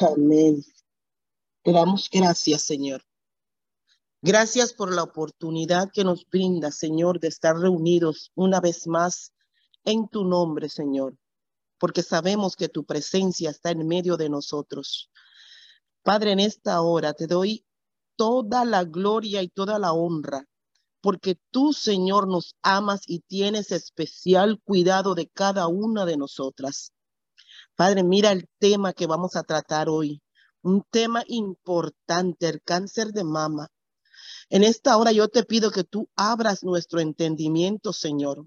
Amén. Te damos gracias, Señor. Gracias por la oportunidad que nos brinda, Señor, de estar reunidos una vez más en tu nombre, Señor, porque sabemos que tu presencia está en medio de nosotros. Padre, en esta hora te doy toda la gloria y toda la honra, porque tú, Señor, nos amas y tienes especial cuidado de cada una de nosotras. Padre, mira el tema que vamos a tratar hoy, un tema importante, el cáncer de mama. En esta hora yo te pido que tú abras nuestro entendimiento, Señor,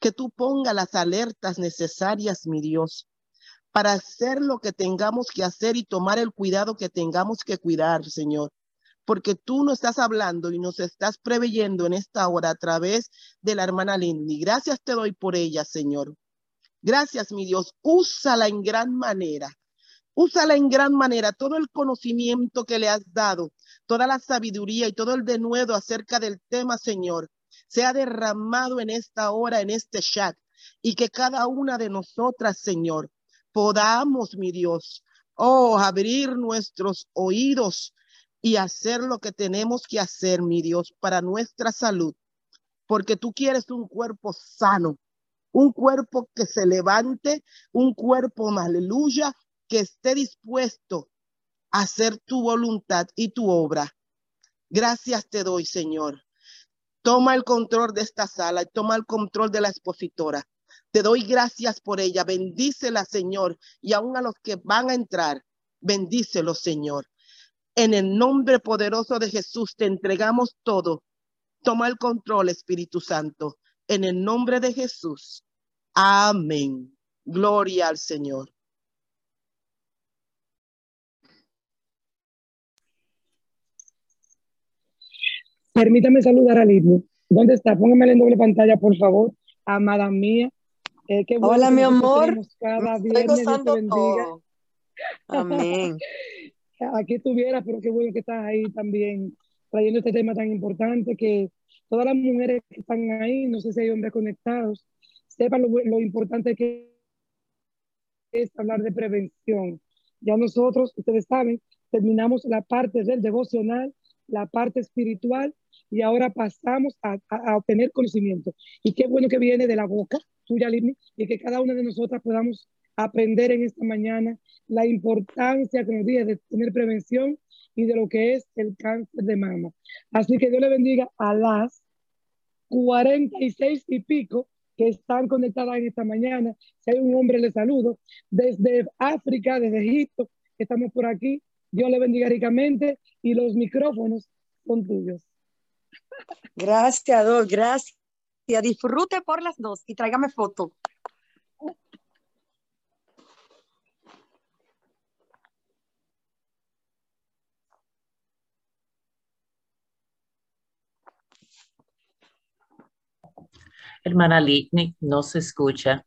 que tú pongas las alertas necesarias, mi Dios, para hacer lo que tengamos que hacer y tomar el cuidado que tengamos que cuidar, Señor. Porque tú nos estás hablando y nos estás preveyendo en esta hora a través de la hermana Lindy. Gracias te doy por ella, Señor. Gracias, mi Dios. Úsala en gran manera. Úsala en gran manera. Todo el conocimiento que le has dado, toda la sabiduría y todo el denuedo acerca del tema, Señor, sea derramado en esta hora, en este chat. Y que cada una de nosotras, Señor, podamos, mi Dios, oh, abrir nuestros oídos y hacer lo que tenemos que hacer, mi Dios, para nuestra salud. Porque tú quieres un cuerpo sano, un cuerpo que se levante, un cuerpo, aleluya, que esté dispuesto a hacer tu voluntad y tu obra. Gracias te doy, Señor. Toma el control de esta sala y toma el control de la expositora. Te doy gracias por ella. Bendícela, Señor. Y aún a los que van a entrar, bendícelo, Señor. En el nombre poderoso de Jesús te entregamos todo. Toma el control, Espíritu Santo. En el nombre de Jesús. Amén. Gloria al Señor. Permítame saludar a Lidney. ¿Dónde está? Póngame en doble pantalla, por favor. Amada mía, eh, Hola, mi amor. Cada viernes, todo. Amén. Aquí estuviera, pero qué bueno que estás ahí también trayendo este tema tan importante que todas las mujeres que están ahí, no sé si hay hombres conectados, sepan lo, lo importante que es hablar de prevención. Ya nosotros, ustedes saben, terminamos la parte del devocional, la parte espiritual y ahora pasamos a, a, obtener conocimiento. Y qué bueno que viene de la boca tuya, Lidney, y que cada una de nosotras podamos aprender en esta mañana la importancia, como dije, de tener prevención y de lo que es el cáncer de mama. Así que Dios le bendiga a las 46 y pico que están conectadas en esta mañana. Si hay un hombre, le saludo. Desde África, desde Egipto, estamos por aquí. Dios le bendiga ricamente y los micrófonos son tuyos. Gracias, dos, gracias. Disfrute por las dos y tráigame foto. Hermana Litnik, no se escucha.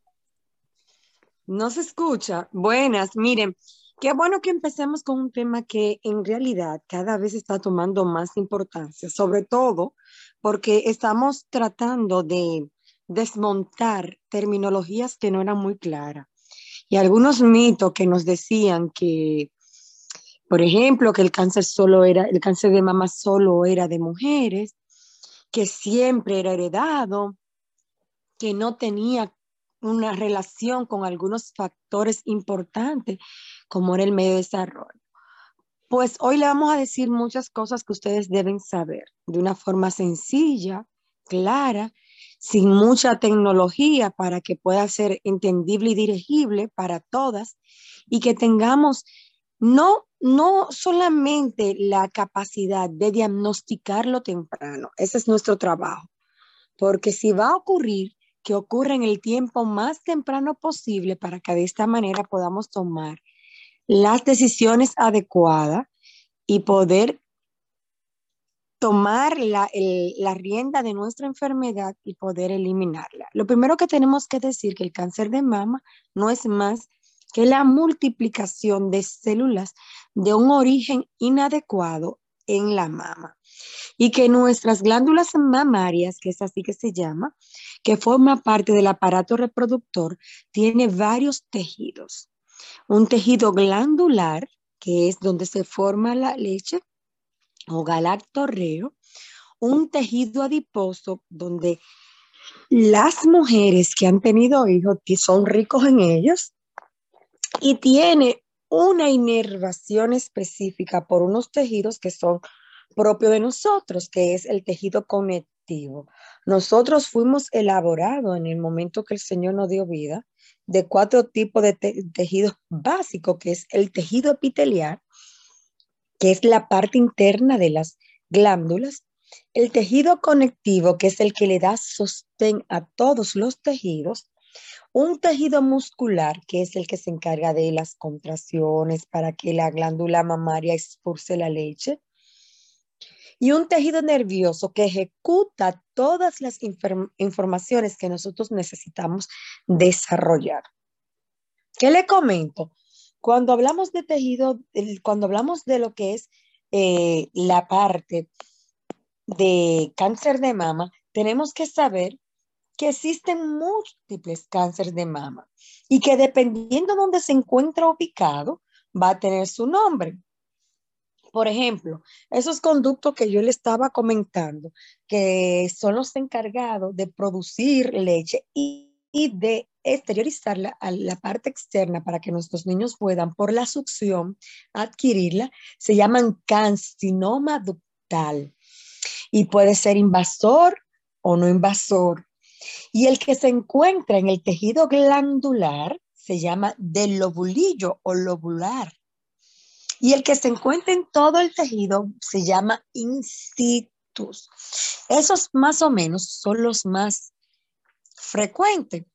No se escucha. Buenas, miren, qué bueno que empecemos con un tema que en realidad cada vez está tomando más importancia, sobre todo porque estamos tratando de desmontar terminologías que no eran muy claras y algunos mitos que nos decían que, por ejemplo, que el cáncer solo era, el cáncer de mama solo era de mujeres, que siempre era heredado, que no tenía una relación con algunos factores importantes como era el medio de desarrollo. Pues hoy le vamos a decir muchas cosas que ustedes deben saber de una forma sencilla, clara, sin mucha tecnología para que pueda ser entendible y dirigible para todas y que tengamos no, no solamente la capacidad de diagnosticarlo temprano, ese es nuestro trabajo, porque si va a ocurrir, que ocurra en el tiempo más temprano posible para que de esta manera podamos tomar las decisiones adecuadas y poder tomar la, la, rienda de nuestra enfermedad y poder eliminarla. Lo primero que tenemos que decir que el cáncer de mama no es más que la multiplicación de células de un origen inadecuado en la mama y que nuestras glándulas mamarias, que es así que se llama, que forma parte del aparato reproductor, tiene varios tejidos. Un tejido glandular, que es donde se forma la leche, o galactorreo, un tejido adiposo donde las mujeres que han tenido hijos son ricos en ellos y tiene una inervación específica por unos tejidos que son propios de nosotros, que es el tejido conectivo. Nosotros fuimos elaborados en el momento que el Señor nos dio vida de cuatro tipos de tejidos básicos, que es el tejido epitelial, que es la parte interna de las glándulas, el tejido conectivo, que es el que le da sostén a todos los tejidos, un tejido muscular, que es el que se encarga de las contracciones para que la glándula mamaria expulse la leche, y un tejido nervioso que ejecuta todas las informaciones que nosotros necesitamos desarrollar. ¿Qué le comento? Cuando hablamos de tejido, cuando hablamos de lo que es eh, la parte de cáncer de mama, tenemos que saber que existen múltiples cánceres de mama y que dependiendo de dónde se encuentra ubicado, va a tener su nombre. Por ejemplo, esos conductos que yo le estaba comentando, que son los encargados de producir leche y, de exteriorizarla a la parte externa para que nuestros niños puedan, por la succión, adquirirla, se llaman cancinoma ductal y puede ser invasor o no invasor. Y el que se encuentra en el tejido glandular se llama del lobulillo o lobular. Y el que se encuentra en todo el tejido se llama incitus. Esos más o menos son los más frecuentes.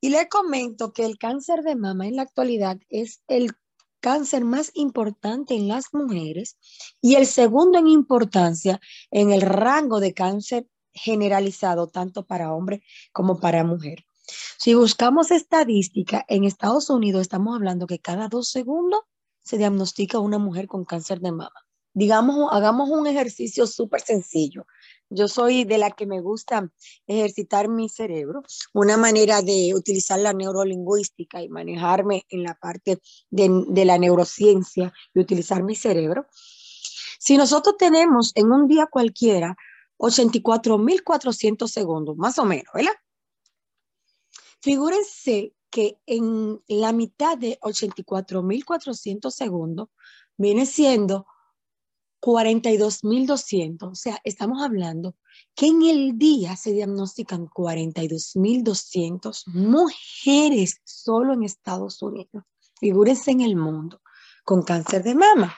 Y le comento que el cáncer de mama en la actualidad es el cáncer más importante en las mujeres y el segundo en importancia en el rango de cáncer generalizado tanto para hombre como para mujer. Si buscamos estadística, en Estados Unidos estamos hablando que cada dos segundos se diagnostica una mujer con cáncer de mama. Digamos, hagamos un ejercicio súper sencillo. Yo soy de la que me gusta ejercitar mi cerebro, una manera de utilizar la neurolingüística y manejarme en la parte de, la neurociencia y utilizar mi cerebro. Si nosotros tenemos en un día cualquiera 84.400 segundos, más o menos, ¿verdad? Figúrense que en la mitad de 84.400 segundos viene siendo 42.200. O sea, estamos hablando que en el día se diagnostican 42.200 mujeres solo en Estados Unidos. Figúrense en el mundo con cáncer de mama.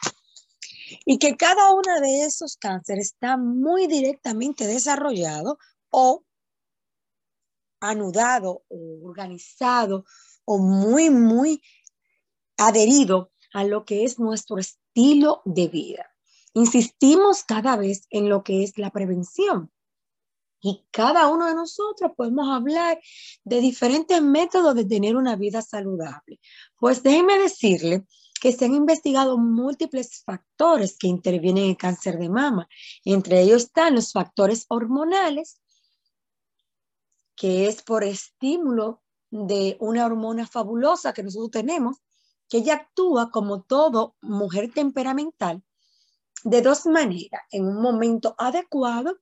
Y que cada uno de esos cánceres está muy directamente desarrollado o anudado o organizado o muy, muy adherido a lo que es nuestro estilo de vida. Insistimos cada vez en lo que es la prevención. Y cada uno de nosotros podemos hablar de diferentes métodos de tener una vida saludable. Pues déjenme decirle que se han investigado múltiples factores que intervienen en el cáncer de mama. Entre ellos están los factores hormonales, que es por estímulo de una hormona fabulosa que nosotros tenemos, que ella actúa como todo mujer temperamental de dos maneras, en un momento adecuado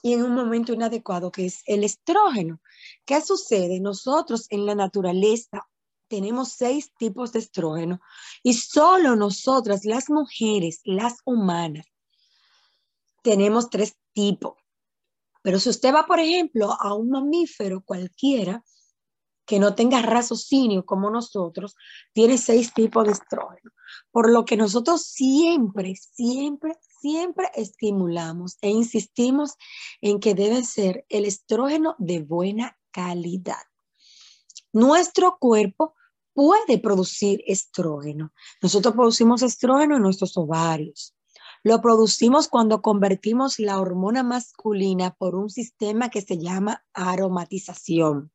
y en un momento inadecuado, que es el estrógeno. ¿Qué sucede? Nosotros en la naturaleza tenemos seis tipos de estrógeno y solo nosotras, las mujeres, las humanas, tenemos tres tipos. Pero si usted va, por ejemplo, a un mamífero cualquiera que no tenga raciocinio como nosotros, tiene seis tipos de estrógeno. Por lo que nosotros siempre, siempre, siempre estimulamos e insistimos en que debe ser el estrógeno de buena calidad. Nuestro cuerpo puede producir estrógeno. Nosotros producimos estrógeno en nuestros ovarios, lo producimos cuando convertimos la hormona masculina por un sistema que se llama aromatización.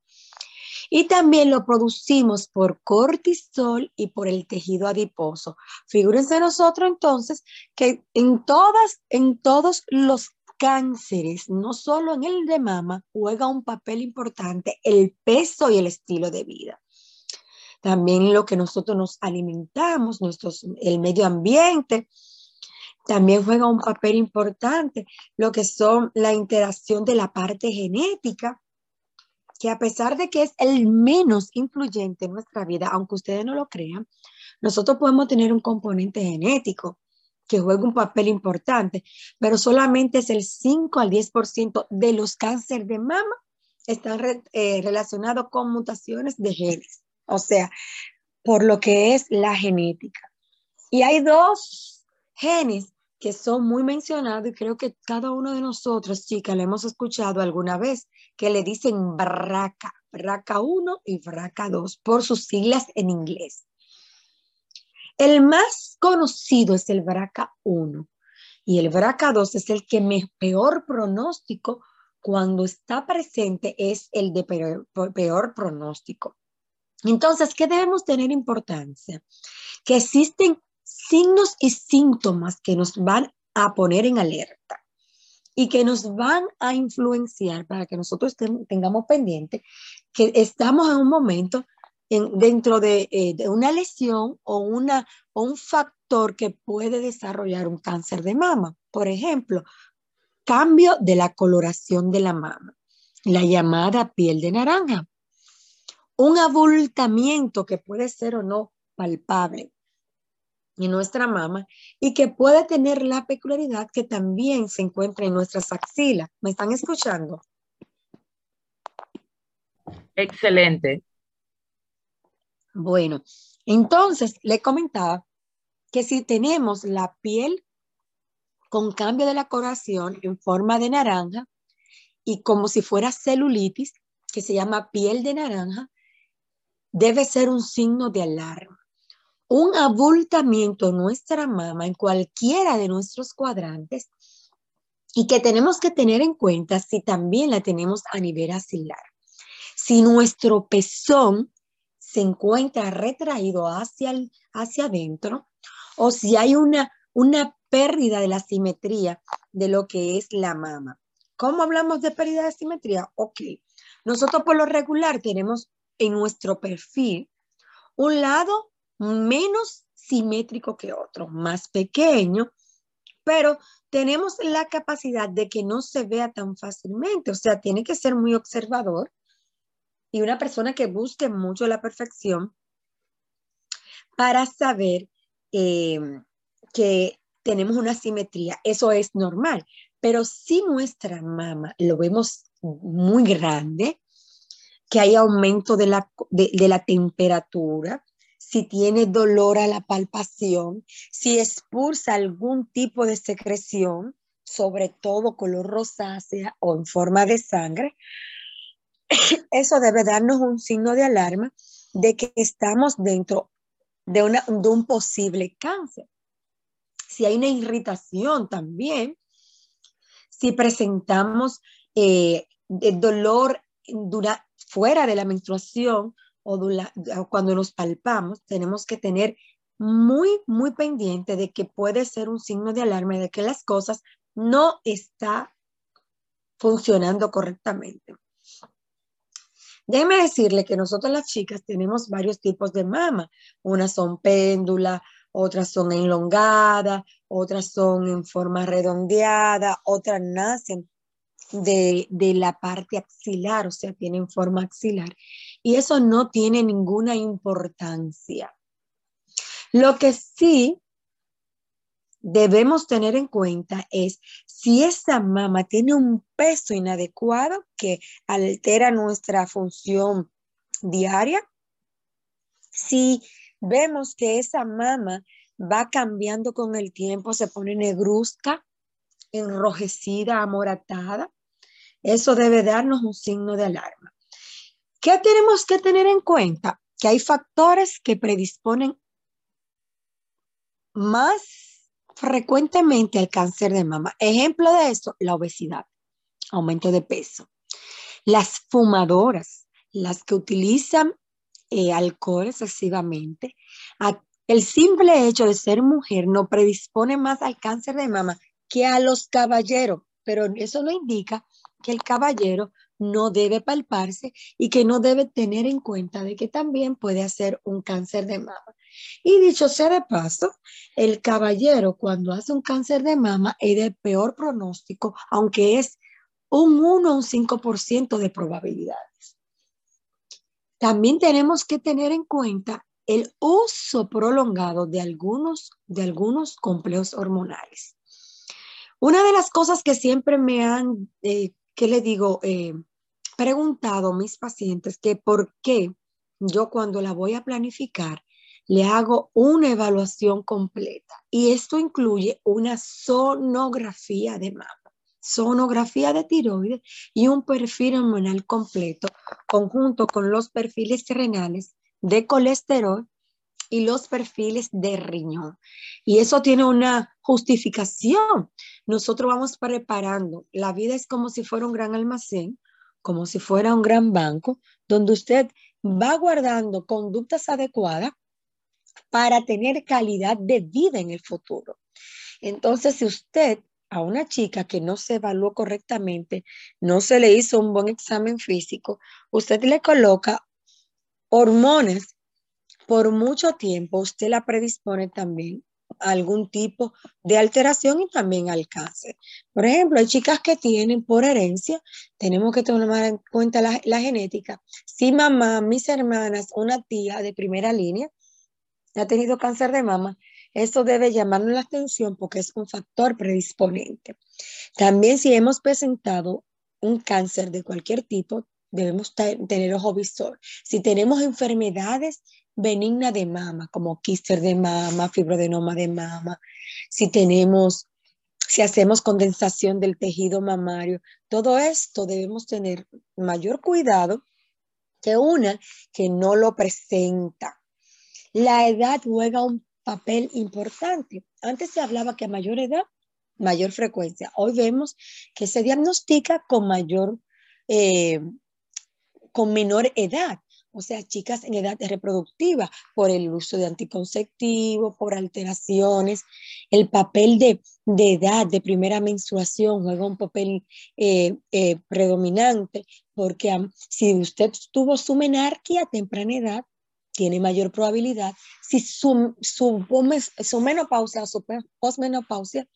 Y también lo producimos por cortisol y por el tejido adiposo. Figúrense nosotros entonces que en todas, en todos los cánceres, no solo en el de mama, juega un papel importante el peso y el estilo de vida. también lo que nosotros nos alimentamos, nuestros, el medio ambiente, también juega un papel importante lo que son la interacción de la parte genética, que a pesar de que es el menos influyente en nuestra vida, aunque ustedes no lo crean, nosotros podemos tener un componente genético que juega un papel importante, pero solamente es el 5 al 10% de los cánceres de mama están eh, relacionados con mutaciones de genes, o sea, por lo que es la genética. Y hay dos genes que son muy mencionados y creo que cada uno de nosotros, chicas, le hemos escuchado alguna vez, que le dicen BRCA, BRCA1 y BRCA2 por sus siglas en inglés. El más conocido es el BRCA1 y el BRCA2 es el que me, peor pronóstico cuando está presente es el de peor, peor pronóstico. Entonces, ¿qué debemos tener importancia? Que existen signos y síntomas que nos van a poner en alerta y que nos van a influenciar para que nosotros tengamos pendiente que estamos en un momento dentro eh, de, una lesión o, una, o un factor que puede desarrollar un cáncer de mama. Por ejemplo, cambio de la coloración de la mama, la llamada piel de naranja, un abultamiento que puede ser o no palpable en nuestra mama y que puede tener la peculiaridad que también se encuentra en nuestras axilas. ¿Me están escuchando? Excelente. Bueno, entonces le comentaba que si tenemos la piel con cambio de la coloración en forma de naranja y como si fuera celulitis, que se llama piel de naranja, debe ser un signo de alarma. Un abultamiento en nuestra mama, en cualquiera de nuestros cuadrantes, y que tenemos que tener en cuenta si también la tenemos a nivel axilar. Si nuestro pezón se encuentra retraído hacia, hacia adentro o si hay una, una pérdida de la simetría de lo que es la mama. ¿Cómo hablamos de pérdida de simetría? Ok, nosotros por lo regular tenemos en nuestro perfil un lado menos simétrico que otro, más pequeño, pero tenemos la capacidad de que no se vea tan fácilmente, o sea, tiene que ser muy observador y una persona que busque mucho la perfección para saber eh, que tenemos una simetría. Eso es normal. Pero si nuestra mama lo vemos muy grande, que hay aumento de la, de la temperatura, si tiene dolor a la palpación, si expulsa algún tipo de secreción, sobre todo color rosácea o en forma de sangre, eso debe darnos un signo de alarma de que estamos dentro de, un posible cáncer. Si hay una irritación también, si presentamos eh, dolor fuera de la menstruación cuando nos palpamos, tenemos que tener muy, muy pendiente de que puede ser un signo de alarma de que las cosas no están funcionando correctamente. Déjeme decirle que nosotros las chicas tenemos varios tipos de mama. Unas son péndula, otras son enlongadas, otras son en forma redondeada, otras nacen de, de, la parte axilar, o sea, tienen forma axilar. Y eso no tiene ninguna importancia. Lo que sí debemos tener en cuenta es si esa mama tiene un peso inadecuado que altera nuestra función diaria, si vemos que esa mama va cambiando con el tiempo, se pone negruzca, enrojecida, amoratada, eso debe darnos un signo de alarma. ¿Qué tenemos que tener en cuenta? Que hay factores que predisponen más frecuentemente al cáncer de mama. Ejemplo de eso, la obesidad, aumento de peso. Las fumadoras, las que utilizan eh, alcohol excesivamente, el simple hecho de ser mujer no predispone más al cáncer de mama que a los caballeros. pero eso no indica que el caballero no debe palparse y que no debe tener en cuenta de que también puede hacer un cáncer de mama. Y dicho sea de paso, el caballero cuando hace un cáncer de mama es de peor pronóstico, aunque es un 1 o un 5% de probabilidades. También tenemos que tener en cuenta el uso prolongado de algunos, de algunos complejos hormonales. Una de las cosas que siempre me han, eh, ¿qué le digo? Eh, preguntado a mis pacientes que por qué yo cuando la voy a planificar le hago una evaluación completa y esto incluye una sonografía de mama, sonografía de tiroides y un perfil hormonal completo conjunto con los perfiles renales de colesterol y los perfiles de riñón. Y eso tiene una justificación. Nosotros vamos preparando. La vida es como si fuera un gran almacén, como si fuera un gran banco, donde usted va guardando conductas adecuadas para tener calidad de vida en el futuro. Entonces, si usted a una chica que no se evaluó correctamente, no se le hizo un buen examen físico, usted le coloca hormonas por mucho tiempo, usted la predispone también a algún tipo de alteración y también al cáncer. Por ejemplo, hay chicas que tienen por herencia, tenemos que tomar en cuenta la, la genética. Si mamá, mis hermanas, una tía de primera línea, ha tenido cáncer de mama, eso debe llamarnos la atención porque es un factor predisponente. También si hemos presentado un cáncer de cualquier tipo, debemos tener ojo visor. Si tenemos enfermedades benignas de mama, como quíster de mama, fibrodenoma de mama, si tenemos, si hacemos condensación del tejido mamario, todo esto debemos tener mayor cuidado que una que no lo presenta. La edad juega un papel importante. Antes se hablaba que a mayor edad, mayor frecuencia. Hoy vemos que se diagnostica con mayor, eh, con menor edad. O sea, chicas en edad reproductiva por el uso de anticonceptivos, por alteraciones. El papel de, edad, de primera menstruación, juega un papel eh, eh, predominante porque si usted tuvo su menarquia a temprana edad, tiene mayor probabilidad, si su, su, su menopausia su posmenopausia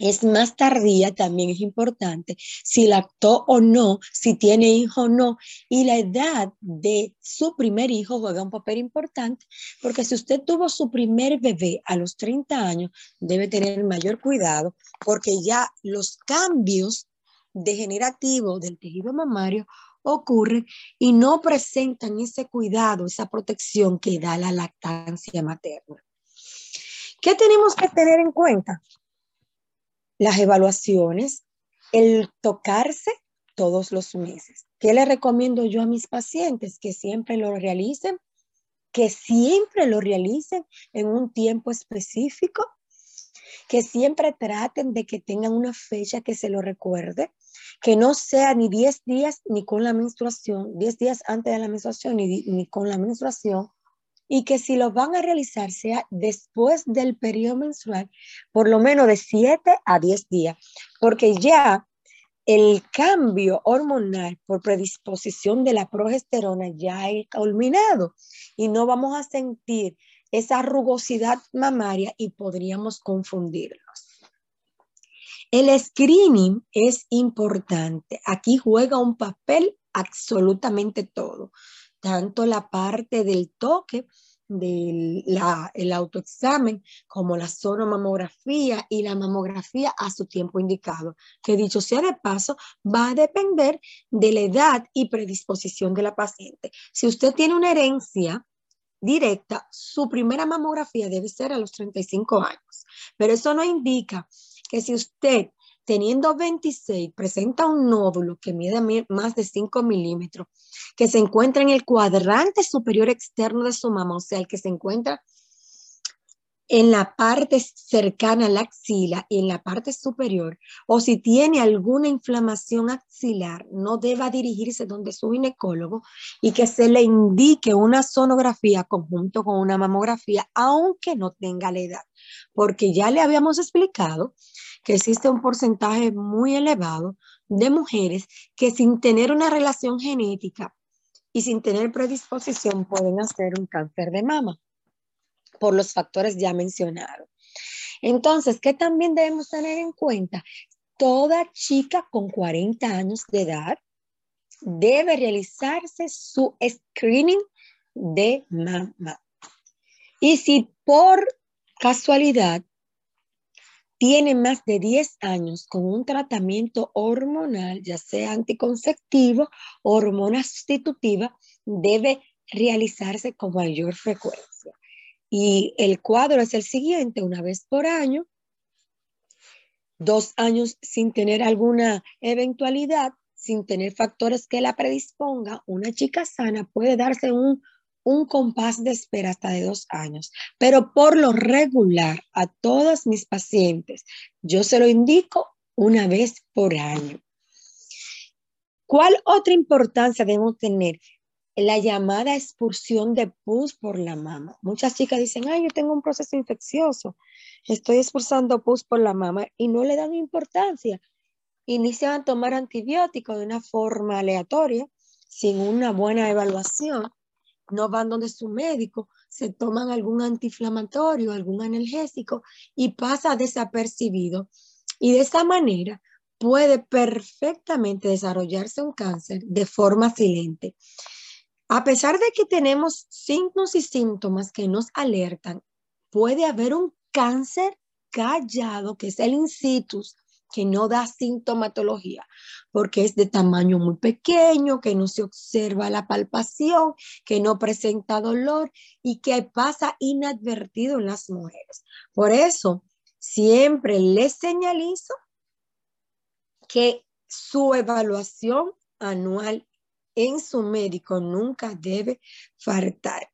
es más tardía, también es importante, si lactó o no, si tiene hijo o no, y la edad de su primer hijo juega un papel importante, porque si usted tuvo su primer bebé a los 30 años, debe tener mayor cuidado, porque ya los cambios degenerativos del tejido mamario ocurre y no presentan ese cuidado, esa protección que da la lactancia materna. ¿Qué tenemos que tener en cuenta? Las evaluaciones, el tocarse todos los meses. ¿Qué le recomiendo yo a mis pacientes? Que siempre lo realicen, que siempre lo realicen en un tiempo específico, que siempre traten de que tengan una fecha que se lo recuerde, que no sea ni 10 días ni con la menstruación, 10 días antes de la menstruación ni, ni con la menstruación, y que si lo van a realizar sea después del periodo menstrual, por lo menos de 7 a 10 días, porque ya el cambio hormonal por predisposición de la progesterona ya ha culminado y no vamos a sentir esa rugosidad mamaria y podríamos confundirnos. El screening es importante. Aquí juega un papel absolutamente todo, tanto la parte del toque, del el autoexamen, como la sonomamografía y la mamografía a su tiempo indicado, que dicho sea de paso, va a depender de la edad y predisposición de la paciente. Si usted tiene una herencia directa, su primera mamografía debe ser a los 35 años, pero eso no indica que si usted teniendo 26 presenta un nódulo que mide más de 5 milímetros, que se encuentra en el cuadrante superior externo de su mama, o sea, el que se encuentra en la parte cercana a la axila y en la parte superior, o si tiene alguna inflamación axilar, no deba dirigirse donde su ginecólogo y que se le indique una sonografía conjunto con una mamografía, aunque no tenga la edad, porque ya le habíamos explicado que existe un porcentaje muy elevado de mujeres que sin tener una relación genética y sin tener predisposición pueden hacer un cáncer de mama por los factores ya mencionados. Entonces, ¿qué también debemos tener en cuenta? Toda chica con 40 años de edad debe realizarse su screening de mama. Y si por casualidad tiene más de 10 años con un tratamiento hormonal, ya sea anticonceptivo o hormona sustitutiva, debe realizarse con mayor frecuencia. Y el cuadro es el siguiente, una vez por año, dos años sin tener alguna eventualidad, sin tener factores que la predisponga, una chica sana puede darse un, un compás de espera hasta de dos años. Pero por lo regular, a todos mis pacientes, yo se lo indico una vez por año. ¿Cuál otra importancia debemos tener? La llamada expulsión de pus por la mama. Muchas chicas dicen, ay, yo tengo un proceso infeccioso, estoy expulsando pus por la mama y no le dan importancia. Inician a tomar antibióticos de una forma aleatoria, sin una buena evaluación no van donde su médico, se toman algún antiinflamatorio, algún analgésico y pasa desapercibido. Y de esa manera puede perfectamente desarrollarse un cáncer de forma silente. A pesar de que tenemos signos y síntomas que nos alertan, puede haber un cáncer callado, que es el incitus, que no da sintomatología, porque es de tamaño muy pequeño, que no se observa la palpación, que no presenta dolor y que pasa inadvertido en las mujeres. Por eso, siempre les señalizo que su evaluación anual en su médico nunca debe faltar.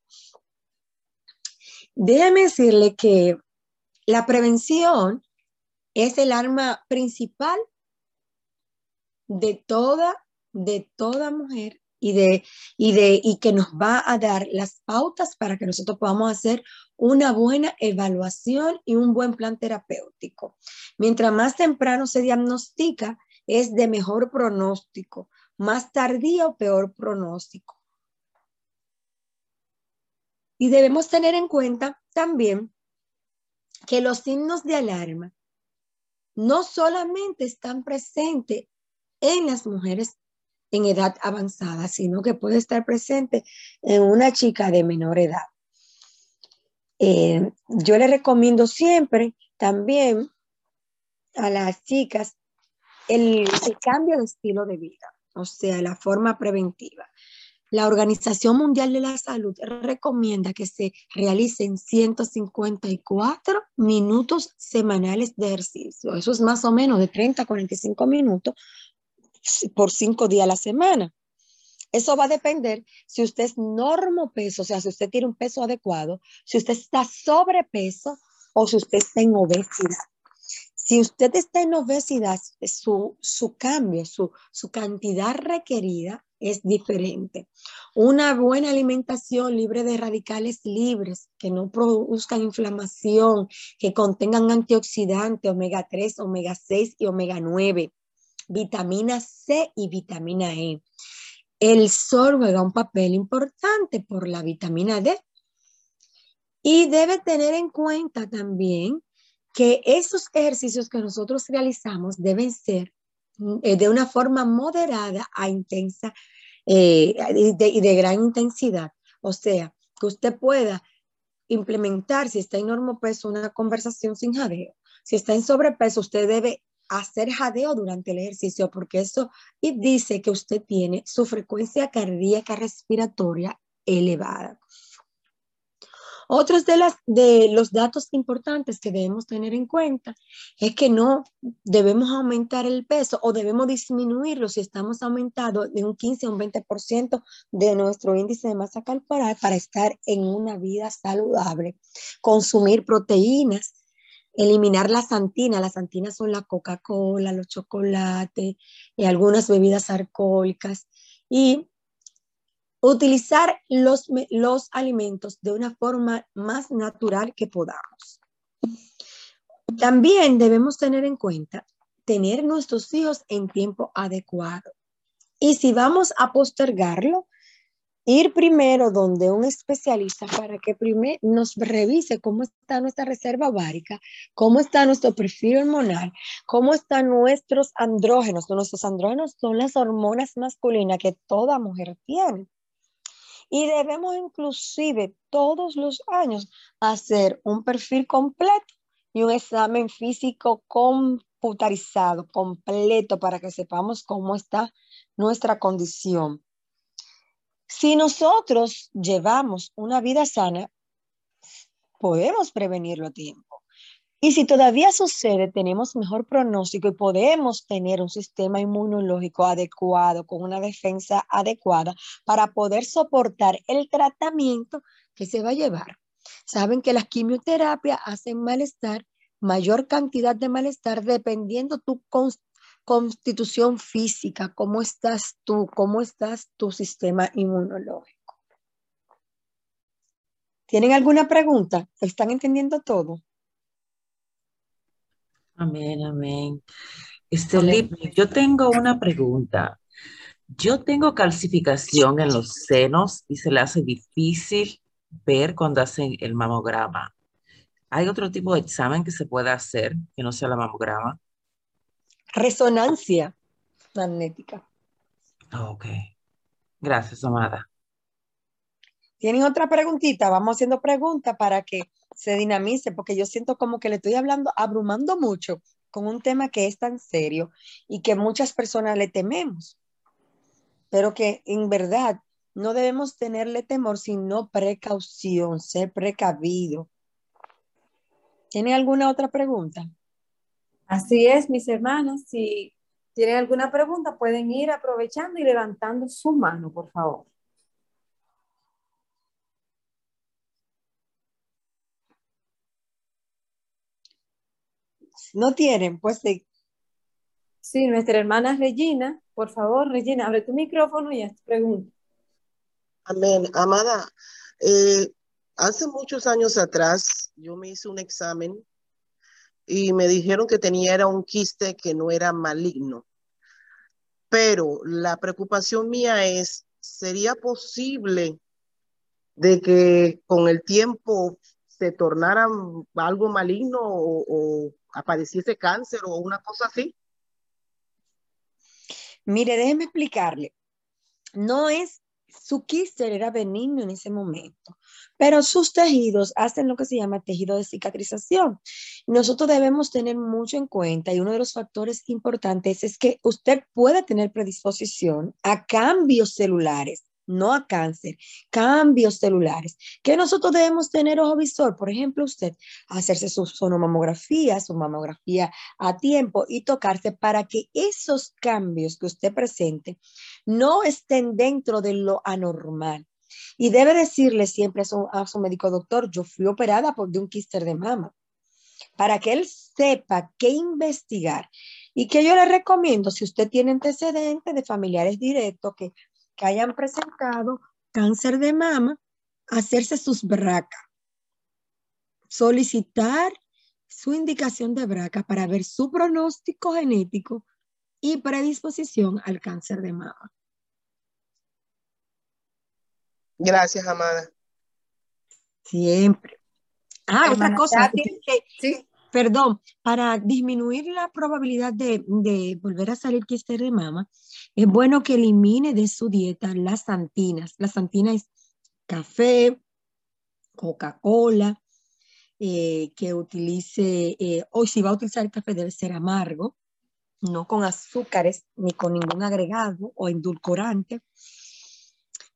Déjame decirle que la prevención es el arma principal de toda, de toda mujer y, de, y, de, y que nos va a dar las pautas para que nosotros podamos hacer una buena evaluación y un buen plan terapéutico. Mientras más temprano se diagnostica, es de mejor pronóstico, más tardío, peor pronóstico. Y debemos tener en cuenta también que los signos de alarma no solamente están presentes en las mujeres en edad avanzada, sino que puede estar presente en una chica de menor edad. Eh, yo le recomiendo siempre también a las chicas el, el, cambio de estilo de vida, o sea, la forma preventiva. La Organización Mundial de la Salud recomienda que se realicen 154 minutos semanales de ejercicio. Eso es más o menos de 30 a 45 minutos por cinco días a la semana. Eso va a depender si usted es normopeso, o sea, si usted tiene un peso adecuado, si usted está sobrepeso o si usted está en obesidad. Si usted está en obesidad, su, su cambio, su, su cantidad requerida es diferente. Una buena alimentación libre de radicales libres, que no produzcan inflamación, que contengan antioxidantes, omega 3, omega 6 y omega 9, vitamina C y vitamina E. El sol juega un papel importante por la vitamina D. Y debe tener en cuenta también que esos ejercicios que nosotros realizamos deben ser eh, de una forma moderada a intensa eh, y, de, gran intensidad. O sea, que usted pueda implementar, si está en peso, una conversación sin jadeo. Si está en sobrepeso, usted debe hacer jadeo durante el ejercicio porque eso y dice que usted tiene su frecuencia cardíaca respiratoria elevada. Otros de, las, de los datos importantes que debemos tener en cuenta es que no debemos aumentar el peso o debemos disminuirlo si estamos aumentando de un 15 a un 20% de nuestro índice de masa corporal para estar en una vida saludable. Consumir proteínas, eliminar la santina. Las santinas son la Coca-Cola, los chocolates, y algunas bebidas alcohólicas. Y utilizar los, los alimentos de una forma más natural que podamos. También debemos tener en cuenta tener nuestros hijos en tiempo adecuado. Y si vamos a postergarlo, ir primero donde un especialista para que primero nos revise cómo está nuestra reserva ovárica, cómo está nuestro perfil hormonal, cómo están nuestros andrógenos. Nuestros andrógenos son las hormonas masculinas que toda mujer tiene. Y debemos inclusive todos los años hacer un perfil completo y un examen físico computarizado, completo, para que sepamos cómo está nuestra condición. Si nosotros llevamos una vida sana, podemos prevenirlo a tiempo. Y si todavía sucede, tenemos mejor pronóstico y podemos tener un sistema inmunológico adecuado, con una defensa adecuada para poder soportar el tratamiento que se va a llevar. Saben que las quimioterapias hacen malestar, mayor cantidad de malestar dependiendo tu constitución física, cómo estás tú, cómo estás tu sistema inmunológico. ¿Tienen alguna pregunta? ¿Están entendiendo todo? Amén, amén. Este, yo tengo una pregunta. Yo tengo calcificación en los senos y se le hace difícil ver cuando hacen el mamograma. ¿Hay otro tipo de examen que se pueda hacer que no sea la mamograma? resonancia magnética. Ok. Gracias, Amada. ¿Tienen otra preguntita? Vamos haciendo preguntas para que se dinamice, porque yo siento como que le estoy hablando, abrumando mucho con un tema que es tan serio y que muchas personas le tememos, pero que en verdad no debemos tenerle temor, sino precaución, ser precavido. ¿Tiene alguna otra pregunta? Así es, mis hermanas. Si tienen alguna pregunta, pueden ir aprovechando y levantando su mano, por favor. No tienen, pues sí. Sí, nuestra hermana Regina, por favor, Regina, abre tu micrófono y haz tu pregunta. Amén. Amada, eh, hace muchos años atrás yo me hice un examen y me dijeron que tenía era un quiste que no era maligno. Pero la preocupación mía es, ¿sería posible de que con el tiempo se tornara algo maligno o, o apareciese cáncer o una cosa así? Mire, déjeme explicarle. No es su quiste era benigno en ese momento, pero sus tejidos hacen lo que se llama tejido de cicatrización. Nosotros debemos tener mucho en cuenta y uno de los factores importantes es que usted puede tener predisposición a cambios celulares no a cáncer, cambios celulares, que nosotros debemos tener ojo visor. Por ejemplo, usted hacerse su sonomamografía, su mamografía a tiempo y tocarse para que esos cambios que usted presente no estén dentro de lo anormal. Y debe decirle siempre a su, médico doctor, yo fui operada por de un quíster de mama, para que él sepa qué investigar. Y que yo le recomiendo, si usted tiene antecedentes de familiares directos que que hayan presentado cáncer de mama, hacerse sus BRCA. Solicitar su indicación de BRCA para ver su pronóstico genético y predisposición al cáncer de mama. Gracias, Amada. Siempre. Ah, otra cosa. sí. Perdón, para disminuir la probabilidad de, volver a salir quiste de mama, es bueno que elimine de su dieta las santinas. Las santinas es café, Coca-Cola, eh, que utilice, eh, o si va a utilizar el café debe ser amargo, no con azúcares ni con ningún agregado o endulcorante.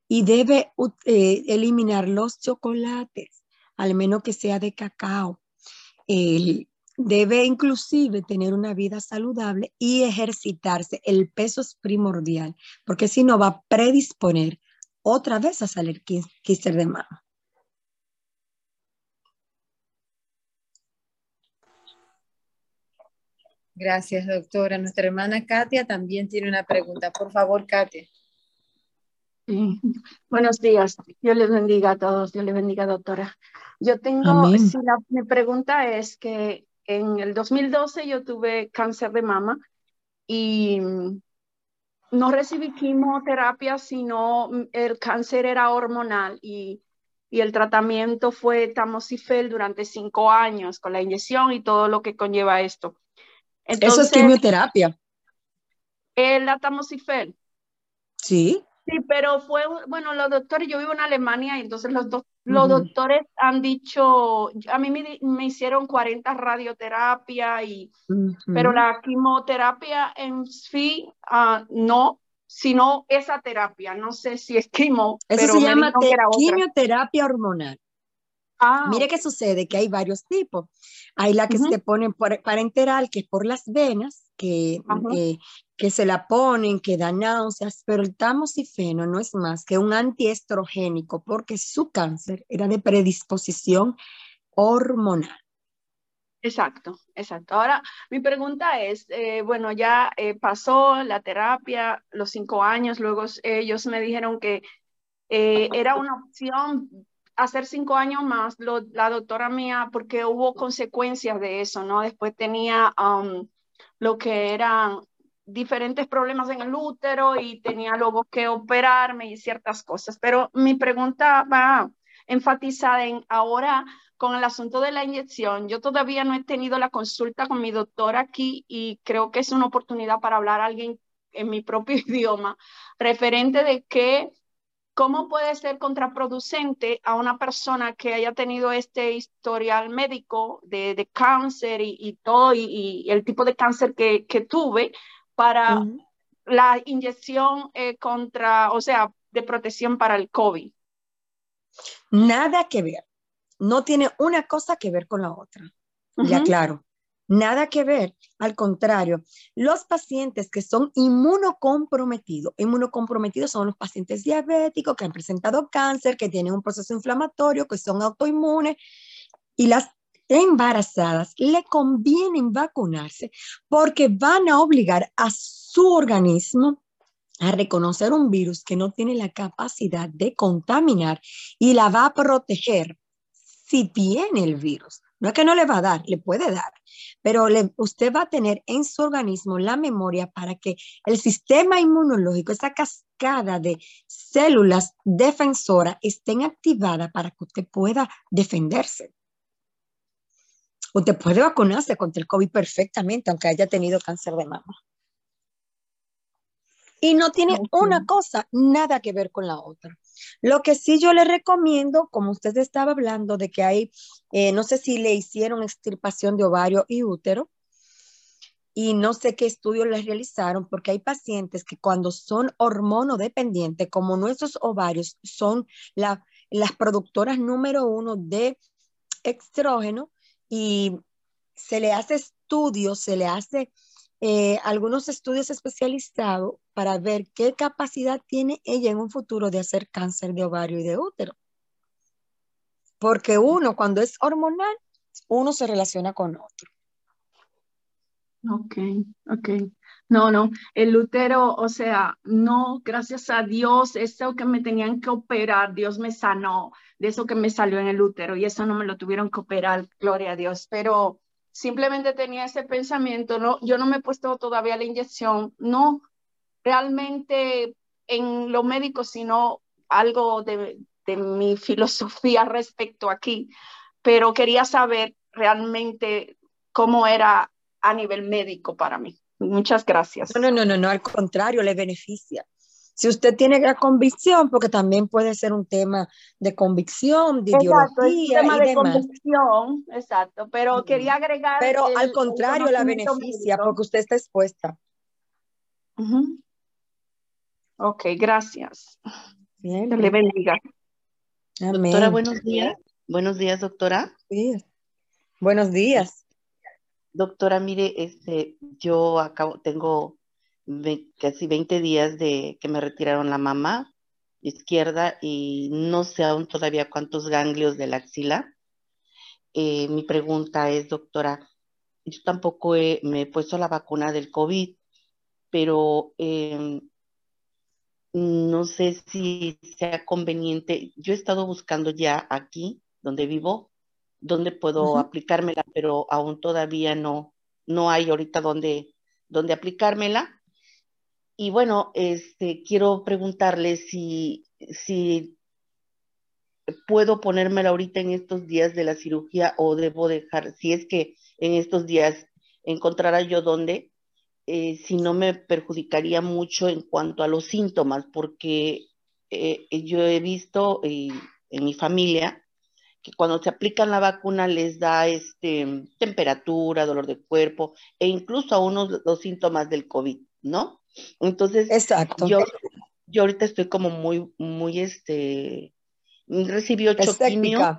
Y debe eh, eliminar los chocolates, al menos que sea de cacao. El, Debe inclusive tener una vida saludable y ejercitarse. El peso es primordial, porque si no va a predisponer otra vez a salir quíster de mama. Gracias, doctora. Nuestra hermana Katia también tiene una pregunta. Por favor, Katia. Buenos días. Dios les bendiga a todos. Dios les bendiga, doctora. Yo tengo, si la, mi pregunta es que en el 2012 yo tuve cáncer de mama y no recibí quimioterapia, sino el cáncer era hormonal y, y el tratamiento fue tamoxifel durante cinco años con la inyección y todo lo que conlleva esto. Eso es quimioterapia. El tamoxifel. Sí. Sí, pero fue, bueno, los doctores, yo vivo en Alemania y entonces los, los doctores han dicho, a mí me, hicieron 40 radioterapia y, pero la quimioterapia en sí, uh, no, sino esa terapia, no sé si es quimo. Eso se llama quimioterapia hormonal. Ah. Mire qué sucede, que hay varios tipos. Hay la que se ponen por, parenteral, que es por las venas, que, eh, que se la ponen, que da náuseas, pero el tamoxifeno no es más que un antiestrogénico porque su cáncer era de predisposición hormonal. Exacto, exacto. Ahora, mi pregunta es, eh, bueno, ya eh, pasó la terapia, los cinco años, luego ellos me dijeron que era una opción hacer cinco años más, la doctora mía, porque hubo consecuencias de eso, ¿no? Después tenía um, lo que eran diferentes problemas en el útero y tenía luego que operarme y ciertas cosas. Pero mi pregunta va enfatizada en ahora con el asunto de la inyección. Yo todavía no he tenido la consulta con mi doctora aquí y creo que es una oportunidad para hablar a alguien en mi propio idioma referente de que ¿Cómo puede ser contraproducente a una persona que haya tenido este historial médico de, cáncer y, todo, y, el tipo de cáncer que, tuve para la inyección eh, contra, o sea, de protección para el COVID? Nada que ver. No tiene una cosa que ver con la otra. Ya claro. Nada que ver, al contrario, los pacientes que son inmunocomprometidos, inmunocomprometidos son los pacientes diabéticos que han presentado cáncer, que tienen un proceso inflamatorio, que son autoinmunes y las embarazadas le conviene vacunarse porque van a obligar a su organismo a reconocer un virus que no tiene la capacidad de contaminar y la va a proteger si tiene el virus. No es que no le va a dar, le puede dar, pero usted va a tener en su organismo la memoria para que el sistema inmunológico, esa cascada de células defensoras, estén activadas para que usted pueda defenderse. Usted puede vacunarse contra el COVID perfectamente, aunque haya tenido cáncer de mama. Y no tiene una cosa nada que ver con la otra. Lo que sí yo le recomiendo, como usted estaba hablando de que hay, eh, no sé si le hicieron extirpación de ovario y útero, y no sé qué estudios les realizaron, porque hay pacientes que cuando son hormonodependientes, como nuestros ovarios son las productoras número uno de estrógeno, y se le hace estudios, se le hace eh, algunos estudios especializados para ver qué capacidad tiene ella en un futuro de hacer cáncer de ovario y de útero. Porque uno, cuando es hormonal, uno se relaciona con otro. Ok, ok. No, no, el útero, o sea, no, gracias a Dios, eso que me tenían que operar, Dios me sanó de eso que me salió en el útero y eso no me lo tuvieron que operar, gloria a Dios, pero simplemente tenía ese pensamiento, no, yo no me he puesto todavía la inyección, no realmente en lo médico, sino algo de, mi filosofía respecto aquí, pero quería saber realmente cómo era a nivel médico para mí. Muchas gracias. No, no, no, no, al contrario, le beneficia. Si usted tiene la convicción, porque también puede ser un tema de convicción, de exacto, ideología tema de convicción, exacto, pero quería agregar. Pero al contrario, la beneficia porque usted está expuesta. Ok, gracias. Bien. le bendiga. Doctora, buenos días. Buenos días, doctora. Sí. Buenos días. Doctora, mire, este, yo acabo, tengo casi 20 días de que me retiraron la mama izquierda y no sé aún todavía cuántos ganglios de la axila. Eh, mi pregunta es, doctora, yo tampoco me he puesto la vacuna del COVID, pero em, no sé si sea conveniente. Yo he estado buscando ya aquí, donde vivo, dónde puedo aplicármela, pero aún todavía no, no hay ahorita dónde, dónde aplicármela. Y bueno, este, quiero preguntarle si, si puedo ponérmela ahorita en estos días de la cirugía o debo dejar, si es que en estos días encontrara yo dónde, eh, si no me perjudicaría mucho en cuanto a los síntomas, porque eh, yo he visto eh, en mi familia que cuando se aplican la vacuna les da este, temperatura, dolor de cuerpo e incluso a unos los síntomas del COVID, ¿no? Entonces, Exacto. Yo, yo ahorita estoy como muy, muy, este, recibí ocho quimios.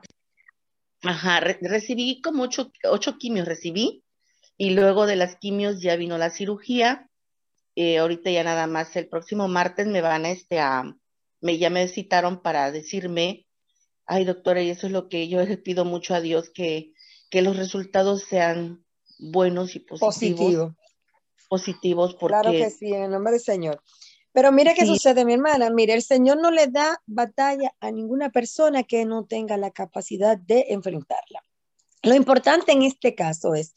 Ajá, recibí como ocho, ocho, quimios, recibí, y luego de las quimios ya vino la cirugía. Eh, ahorita ya nada más el próximo martes me van a, este, a, me, ya me citaron para decirme, ay doctora, y eso es lo que yo les pido mucho a Dios, que, que los resultados sean buenos y positivos. Positivo. Positivos porque... Claro que sí, en el nombre del Señor. Pero mire qué sucede, mi hermana. Mire, el Señor no le da batalla a ninguna persona que no tenga la capacidad de enfrentarla. Lo importante en este caso es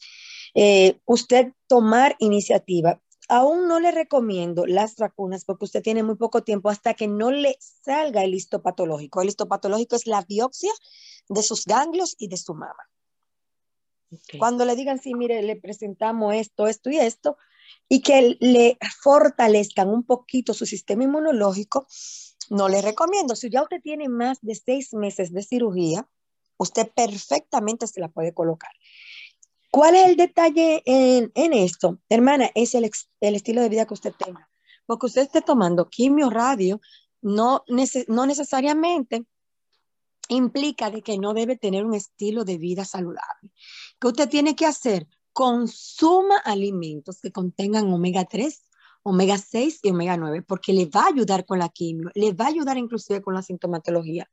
eh, usted tomar iniciativa. Aún no le recomiendo las vacunas porque usted tiene muy poco tiempo hasta que no le salga el histopatológico. El histopatológico es la biopsia de sus ganglios y de su mama. Okay. Cuando le digan, sí, mire, le presentamos esto, esto y esto, y que le fortalezcan un poquito su sistema inmunológico, no le recomiendo. Si ya usted tiene más de seis meses de cirugía, usted perfectamente se la puede colocar. ¿Cuál es el detalle en, en esto? Hermana, es el, el, estilo de vida que usted tenga. Porque usted esté tomando quimio radio, no, neces no necesariamente implica de que no debe tener un estilo de vida saludable. ¿Qué usted tiene que hacer? Consuma alimentos que contengan omega 3, omega 6 y omega 9, porque le va a ayudar con la quimio, le va a ayudar inclusive con la sintomatología.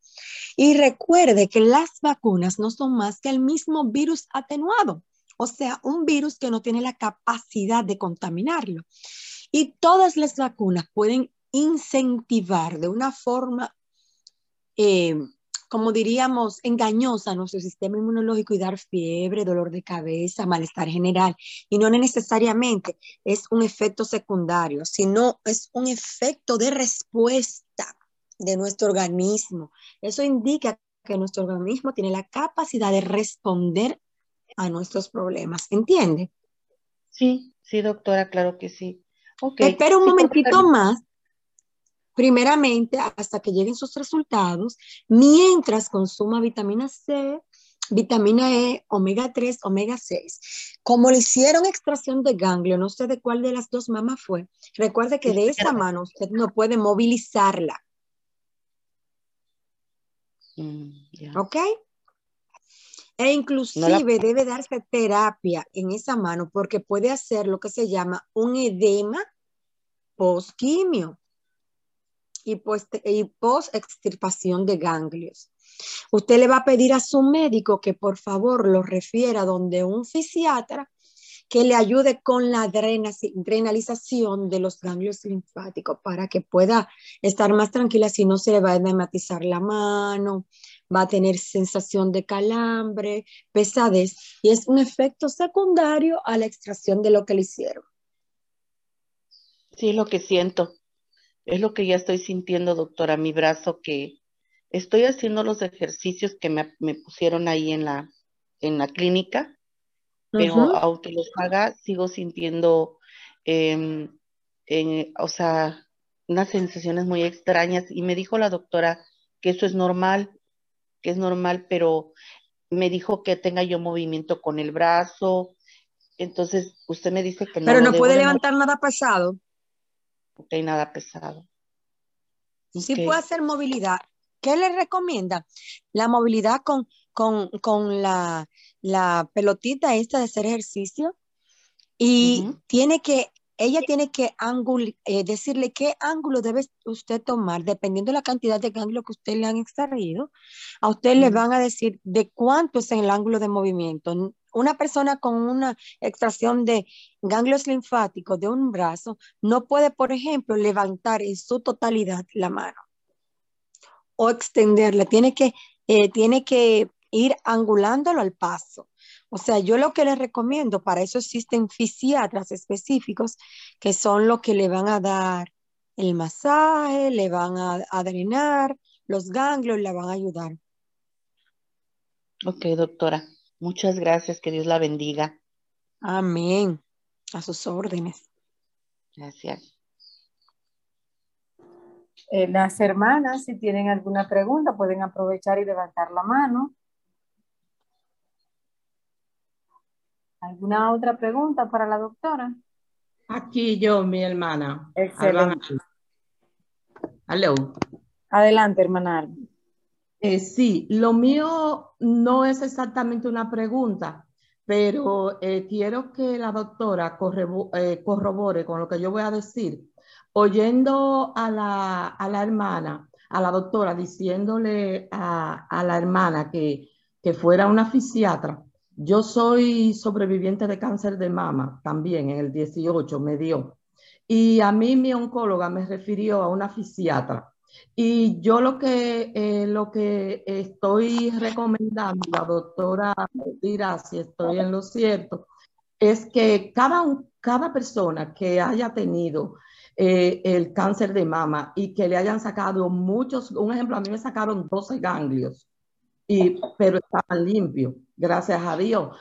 Y recuerde que las vacunas no son más que el mismo virus atenuado, o sea, un virus que no tiene la capacidad de contaminarlo. Y todas las vacunas pueden incentivar de una forma eh, como diríamos, engañosa a nuestro sistema inmunológico y dar fiebre, dolor de cabeza, malestar general. Y no necesariamente es un efecto secundario, sino es un efecto de respuesta de nuestro organismo. Eso indica que nuestro organismo tiene la capacidad de responder a nuestros problemas. ¿Entiende? Sí, sí, doctora, claro que sí. Okay. Espera un momentito más primeramente hasta que lleguen sus resultados, mientras consuma vitamina C, vitamina E, omega 3, omega 6. Como le hicieron extracción de ganglio, no sé de cuál de las dos mamas fue, recuerde que de esa mano usted no puede movilizarla. Mm, yeah. ¿Ok? E inclusive no la... debe darse terapia en esa mano porque puede hacer lo que se llama un edema postquimio y, pues, y post extirpación de ganglios. Usted le va a pedir a su médico que por favor lo refiera donde un fisiatra que le ayude con la drenalización de los ganglios linfáticos para que pueda estar más tranquila si no se le va a edematizar la mano, va a tener sensación de calambre, pesadez y es un efecto secundario a la extracción de lo que le hicieron. Sí, lo que siento. Es lo que ya estoy sintiendo, doctora, mi brazo, que estoy haciendo los ejercicios que me, me pusieron ahí en la, en la clínica, pero uh -huh. aunque los haga, sigo sintiendo, eh, en, o sea, unas sensaciones muy extrañas. Y me dijo la doctora que eso es normal, que es normal, pero me dijo que tenga yo movimiento con el brazo. Entonces, usted me dice que no. Pero no puede levantar nada pesado ok, nada pesado. Sí okay. puede hacer movilidad. ¿Qué le recomienda? La movilidad con, con, con la, la, pelotita esta de hacer ejercicio y uh -huh. tiene que, ella tiene que eh, decirle qué ángulo debe usted tomar, dependiendo de la cantidad de ganglio que usted le han extraído, a usted le van a decir de cuánto es el ángulo de movimiento una persona con una extracción de ganglios linfáticos de un brazo no puede, por ejemplo, levantar en su totalidad la mano o extenderla. Tiene que, eh, tiene que ir angulándolo al paso. O sea, yo lo que les recomiendo, para eso existen fisiatras específicos que son los que le van a dar el masaje, le van a, drenar los ganglios, le van a ayudar. Ok, doctora. Muchas gracias. Que Dios la bendiga. Amén. A sus órdenes. Gracias. Eh, las hermanas, si tienen alguna pregunta, pueden aprovechar y levantar la mano. ¿Alguna otra pregunta para la doctora? Aquí yo, mi hermana. Excelente. Aló. Adelante, hermana. Eh, sí, lo mío no es exactamente una pregunta, pero eh, quiero que la doctora eh, corrobore con lo que yo voy a decir. Oyendo a la, a la hermana, a la doctora, diciéndole a, a la hermana que, que fuera una fisiatra, yo soy sobreviviente de cáncer de mama también, en el 18 me dio. Y a mí mi oncóloga me refirió a una fisiatra. Y yo lo que, eh, lo que estoy recomendando, la doctora dirá si estoy en lo cierto, es que cada, cada persona que haya tenido eh, el cáncer de mama y que le hayan sacado muchos, un ejemplo, a mí me sacaron 12 ganglios, pero estaban limpios gracias a Dios,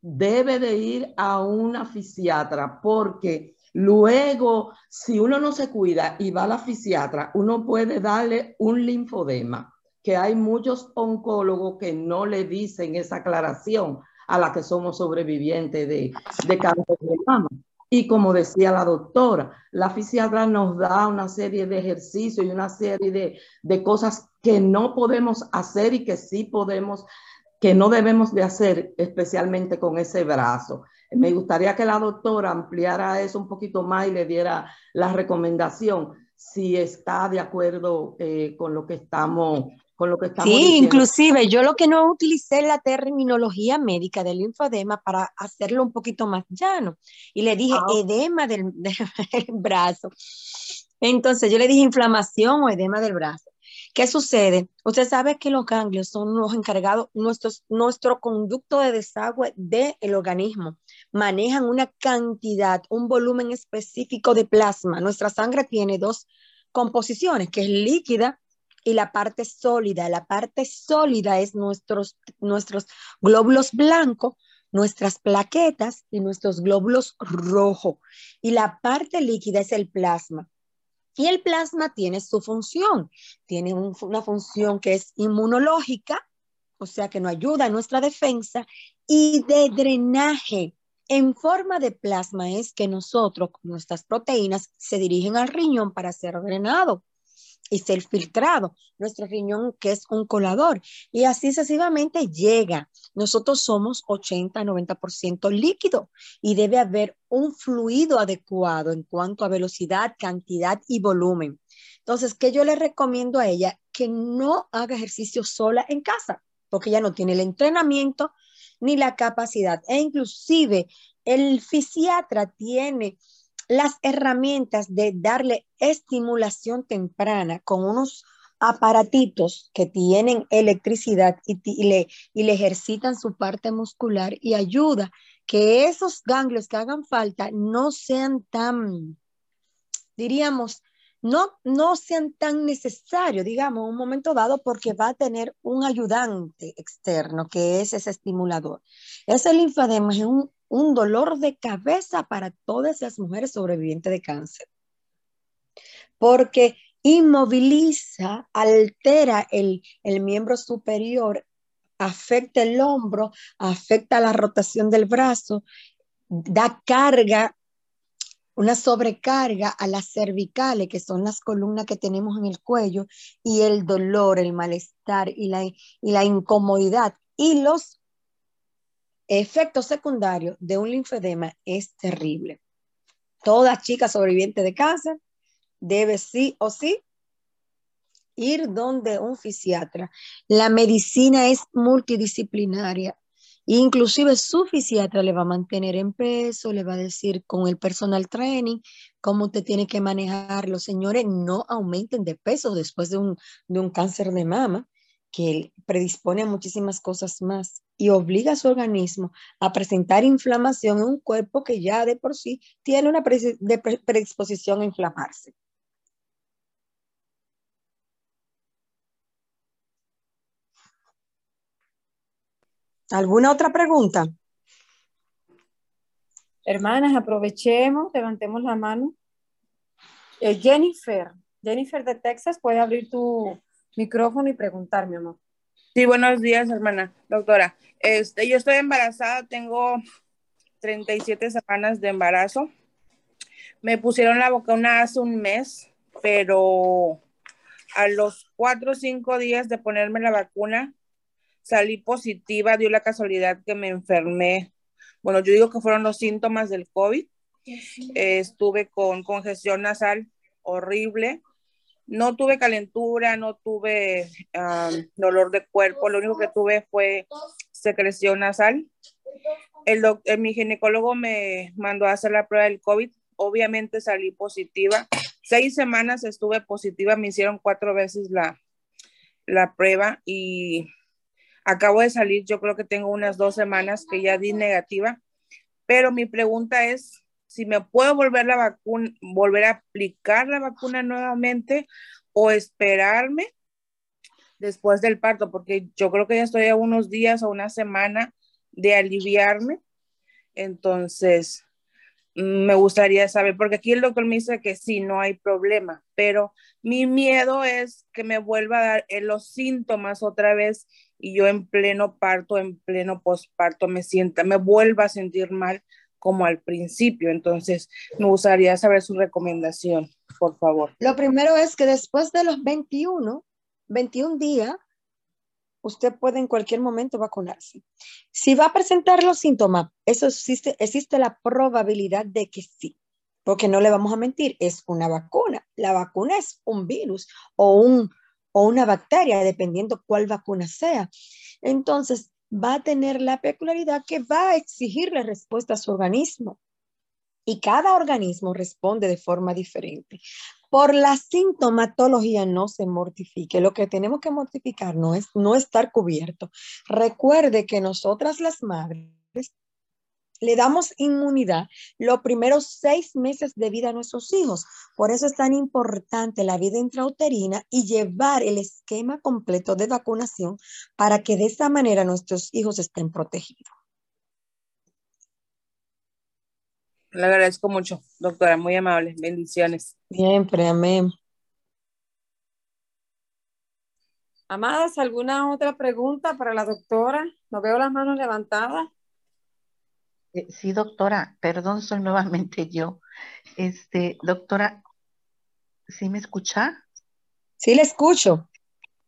debe de ir a una fisiatra porque luego, si uno no se cuida y va a la fisiatra, uno puede darle un linfodema, que hay muchos oncólogos que no le dicen esa aclaración a la que somos sobrevivientes de, de cáncer de mama. Y como decía la doctora, la fisiatra nos da una serie de ejercicios y una serie de, de cosas que no podemos hacer y que sí podemos que no debemos de hacer, especialmente con ese brazo. Me gustaría que la doctora ampliara eso un poquito más y le diera la recomendación si está de acuerdo eh, con lo que estamos con lo que estamos Sí, inclusive yo lo que no utilicé la terminología médica del linfodema para hacerlo un poquito más llano y le dije ah, edema del, del brazo. Entonces yo le dije inflamación o edema del brazo. ¿Qué sucede? Usted sabe que los ganglios son los encargados, nuestros, nuestro conducto de desagüe del organismo. Manejan una cantidad, un volumen específico de plasma. Nuestra sangre tiene dos composiciones, que es líquida y la parte sólida. La parte sólida es nuestros, nuestros glóbulos blancos, nuestras plaquetas y nuestros glóbulos rojos. Y la parte líquida es el plasma. Y el plasma tiene su función, tiene una función que es inmunológica, o sea que nos ayuda a nuestra defensa, y de drenaje. En forma de plasma es que nosotros, nuestras proteínas, se dirigen al riñón para ser drenado y ser filtrado. Nuestro riñón, que es un colador, y así sucesivamente llega. Nosotros somos 80-90% líquido y debe haber un fluido adecuado en cuanto a velocidad, cantidad y volumen. Entonces, ¿qué yo le recomiendo a ella? Que no haga ejercicio sola en casa, porque ella no tiene el entrenamiento ni la capacidad. E inclusive el fisiatra tiene las herramientas de darle estimulación temprana con unos aparatitos que tienen electricidad y, le, y le ejercitan su parte muscular y ayuda que esos ganglios que hagan falta no sean tan, diríamos, no, no sean tan necesarios, digamos, un momento dado, porque va a tener un ayudante externo, que es ese estimulador. Ese linfadema es un, un dolor de cabeza para todas las mujeres sobrevivientes de cáncer, porque inmoviliza, altera el, el miembro superior, afecta el hombro, afecta la rotación del brazo, da carga una sobrecarga a las cervicales, que son las columnas que tenemos en el cuello, y el dolor, el malestar y la, y la incomodidad. Y los efectos secundarios de un linfedema es terrible. Toda chica sobreviviente de cáncer debe sí o sí ir donde un fisiatra. La medicina es multidisciplinaria Inclusive su fisiatra le va a mantener en peso, le va a decir con el personal training cómo usted tiene que manejar. Los señores no aumenten de peso después de un, de un cáncer de mama. que predispone a muchísimas cosas más y obliga a su organismo a presentar inflamación en un cuerpo que ya de por sí tiene una predisposición a inflamarse. ¿Alguna otra pregunta? Hermanas, aprovechemos, levantemos la mano. Eh, Jennifer, Jennifer de Texas, puede abrir tu micrófono y preguntar, mi amor. Sí, buenos días, hermana, doctora. Este, yo estoy embarazada, tengo 37 semanas de embarazo. Me pusieron la vacuna hace un mes, pero a los cuatro o cinco días de ponerme la vacuna, salí positiva, dio la casualidad que me enfermé. Bueno, yo digo que fueron los síntomas del COVID. estuve con congestión nasal horrible. No tuve calentura, no tuve dolor de cuerpo. Lo único que tuve fue secreción nasal. El, doctor, mi ginecólogo me mandó a hacer la prueba del COVID. Obviamente salí positiva. Seis semanas estuve positiva, me hicieron cuatro veces la, la prueba y Acabo de salir, yo creo que tengo unas dos semanas que ya di negativa, pero mi pregunta es si me puedo volver la vacuna, volver a aplicar la vacuna nuevamente o esperarme después del parto, porque yo creo que ya estoy a unos días o una semana de aliviarme. Entonces, me gustaría saber, porque aquí el doctor me dice que sí, no hay problema, pero mi miedo es que me vuelva a dar los síntomas otra vez y yo en pleno parto, en pleno posparto me sienta, me vuelva a sentir mal como al principio. Entonces, me gustaría saber su recomendación, por favor. Lo primero es que después de los 21, 21 días, usted puede en cualquier momento vacunarse. Si va a presentar los síntomas, eso existe, existe la probabilidad de que sí, porque no le vamos a mentir, es una vacuna. La vacuna es un virus o un o una bacteria, dependiendo cuál vacuna sea. Entonces, va a tener la peculiaridad que va a exigirle respuesta a su organismo. Y cada organismo responde de forma diferente. Por la sintomatología no se mortifique. Lo que tenemos que mortificar no es no estar cubierto. Recuerde que nosotras las madres le damos inmunidad los primeros seis meses de vida a nuestros hijos. Por eso es tan importante la vida intrauterina y llevar el esquema completo de vacunación para que de esa manera nuestros hijos estén protegidos. Le agradezco mucho, doctora, muy amable. Bendiciones. Siempre, amén. Amadas, ¿alguna otra pregunta para la doctora? No veo las manos levantadas. Eh, sí, doctora, perdón, soy nuevamente yo. Este, doctora, ¿sí me escucha? Sí, le escucho.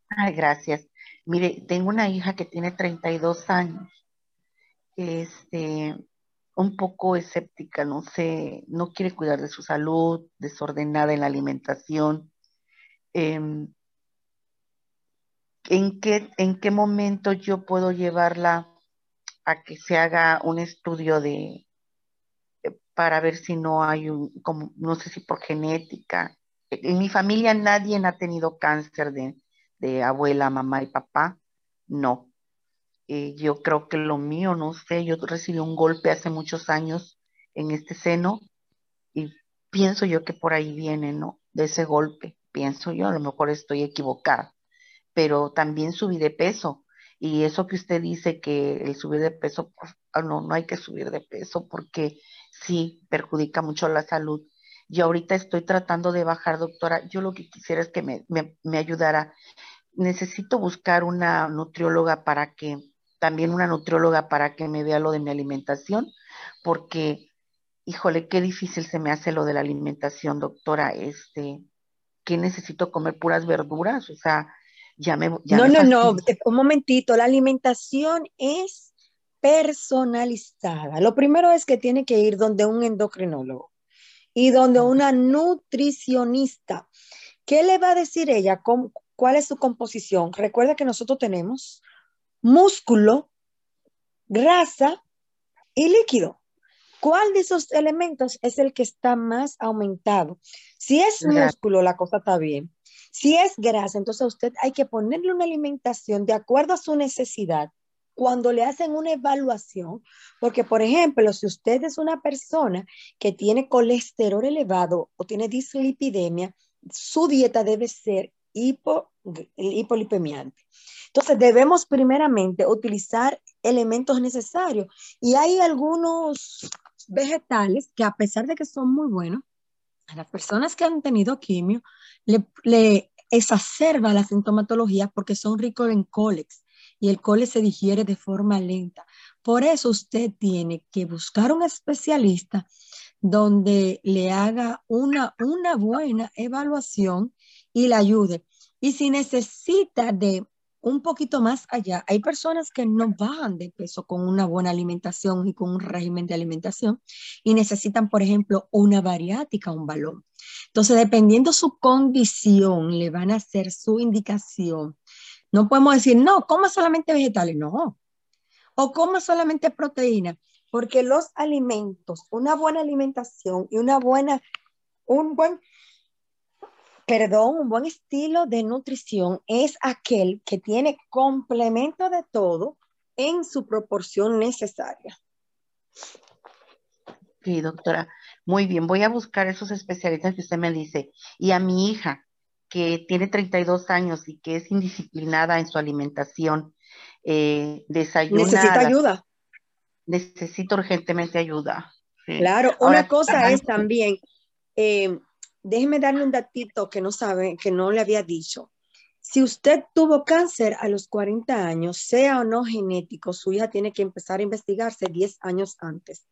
Ay, gracias. Mire, tengo una hija que tiene 32 años, este, un poco escéptica, no sé, no quiere cuidar de su salud, desordenada en la alimentación. Em, ¿en qué, ¿En qué momento yo puedo llevarla a que se haga un estudio de eh, para ver si no hay un, como, no sé si por genética. En mi familia nadie ha tenido cáncer de, de abuela, mamá y papá. No. Eh, yo creo que lo mío, no sé, yo recibí un golpe hace muchos años en este seno y pienso yo que por ahí viene, ¿no? De ese golpe, pienso yo, a lo mejor estoy equivocada, pero también subí de peso y eso que usted dice que el subir de peso, ah, no, no hay que subir de peso porque sí perjudica mucho la salud. Yo ahorita estoy tratando de bajar, doctora. Yo lo que quisiera es que me, me, ayudara. Necesito buscar una nutrióloga para que, también una nutrióloga para que me vea lo de mi alimentación, porque, híjole, qué difícil se me hace lo de la alimentación, doctora. Este, que necesito comer puras verduras, o sea, no, no, no, un momentito, la alimentación es personalizada. Lo primero es que tiene que ir donde un endocrinólogo y donde una nutricionista. ¿Qué le va a decir ella? ¿Cuál es su composición? Recuerda que nosotros tenemos músculo, grasa y líquido. ¿Cuál de esos elementos es el que está más aumentado? Si es músculo, la cosa está bien. Si es grasa, entonces a usted hay que ponerle una alimentación de acuerdo a su necesidad cuando le hacen una evaluación, porque por ejemplo, si usted es una persona que tiene colesterol elevado o tiene dislipidemia, su dieta debe ser hipo, hipolipemiante. Entonces debemos primeramente utilizar elementos necesarios y hay algunos vegetales que a pesar de que son muy buenos, las personas que han tenido quimio le, le exacerba la sintomatología porque son ricos en colex y el cole se digiere de forma lenta. Por eso usted tiene que buscar un especialista donde le haga una, una buena evaluación y le ayude. Y si necesita de un poquito más allá, hay personas que no bajan de peso con una buena alimentación y con un régimen de alimentación y necesitan, por ejemplo, una bariátrica, un balón. Entonces, dependiendo su condición, le van a hacer su indicación no podemos decir, no, coma solamente vegetales, no. O coma solamente proteína, porque los alimentos, una buena alimentación y una buena, un buen, perdón, un buen estilo de nutrición es aquel que tiene complemento de todo en su proporción necesaria. Sí, doctora. Muy bien, voy a buscar esos especialistas que usted me dice. Y a mi hija, que tiene 32 años y que es indisciplinada en su alimentación, eh, desayuna. Necesita ayuda. Necesito urgentemente ayuda. Claro, una cosa es también, eh, déjeme darle un datito que no sabe, que no le había dicho. Si usted tuvo cáncer a los 40 años, sea o no genético, su hija tiene que empezar a investigarse 10 años antes.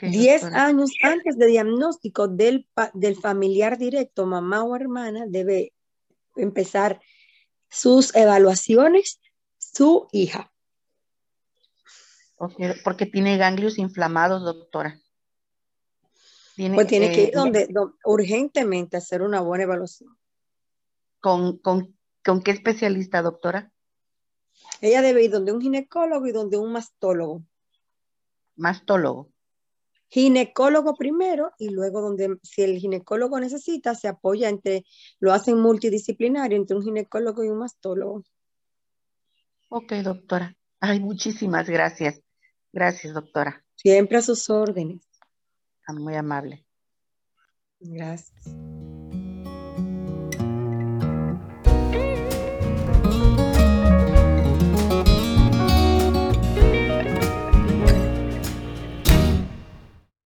10 años antes de diagnóstico del, del familiar directo, mamá o hermana, debe empezar sus evaluaciones su hija. porque tiene ganglios inflamados, doctora. Tiene, pues tiene que ir eh, donde, urgentemente hacer una buena evaluación. ¿Con, con, con qué especialista, doctora? Ella debe ir donde un ginecólogo y donde un mastólogo. Mastólogo ginecólogo primero y luego donde si el ginecólogo necesita se apoya entre, lo hacen multidisciplinario entre un ginecólogo y un mastólogo. Ok, doctora. Ay, muchísimas gracias. Gracias, doctora. Siempre a sus órdenes. Muy amable. Gracias.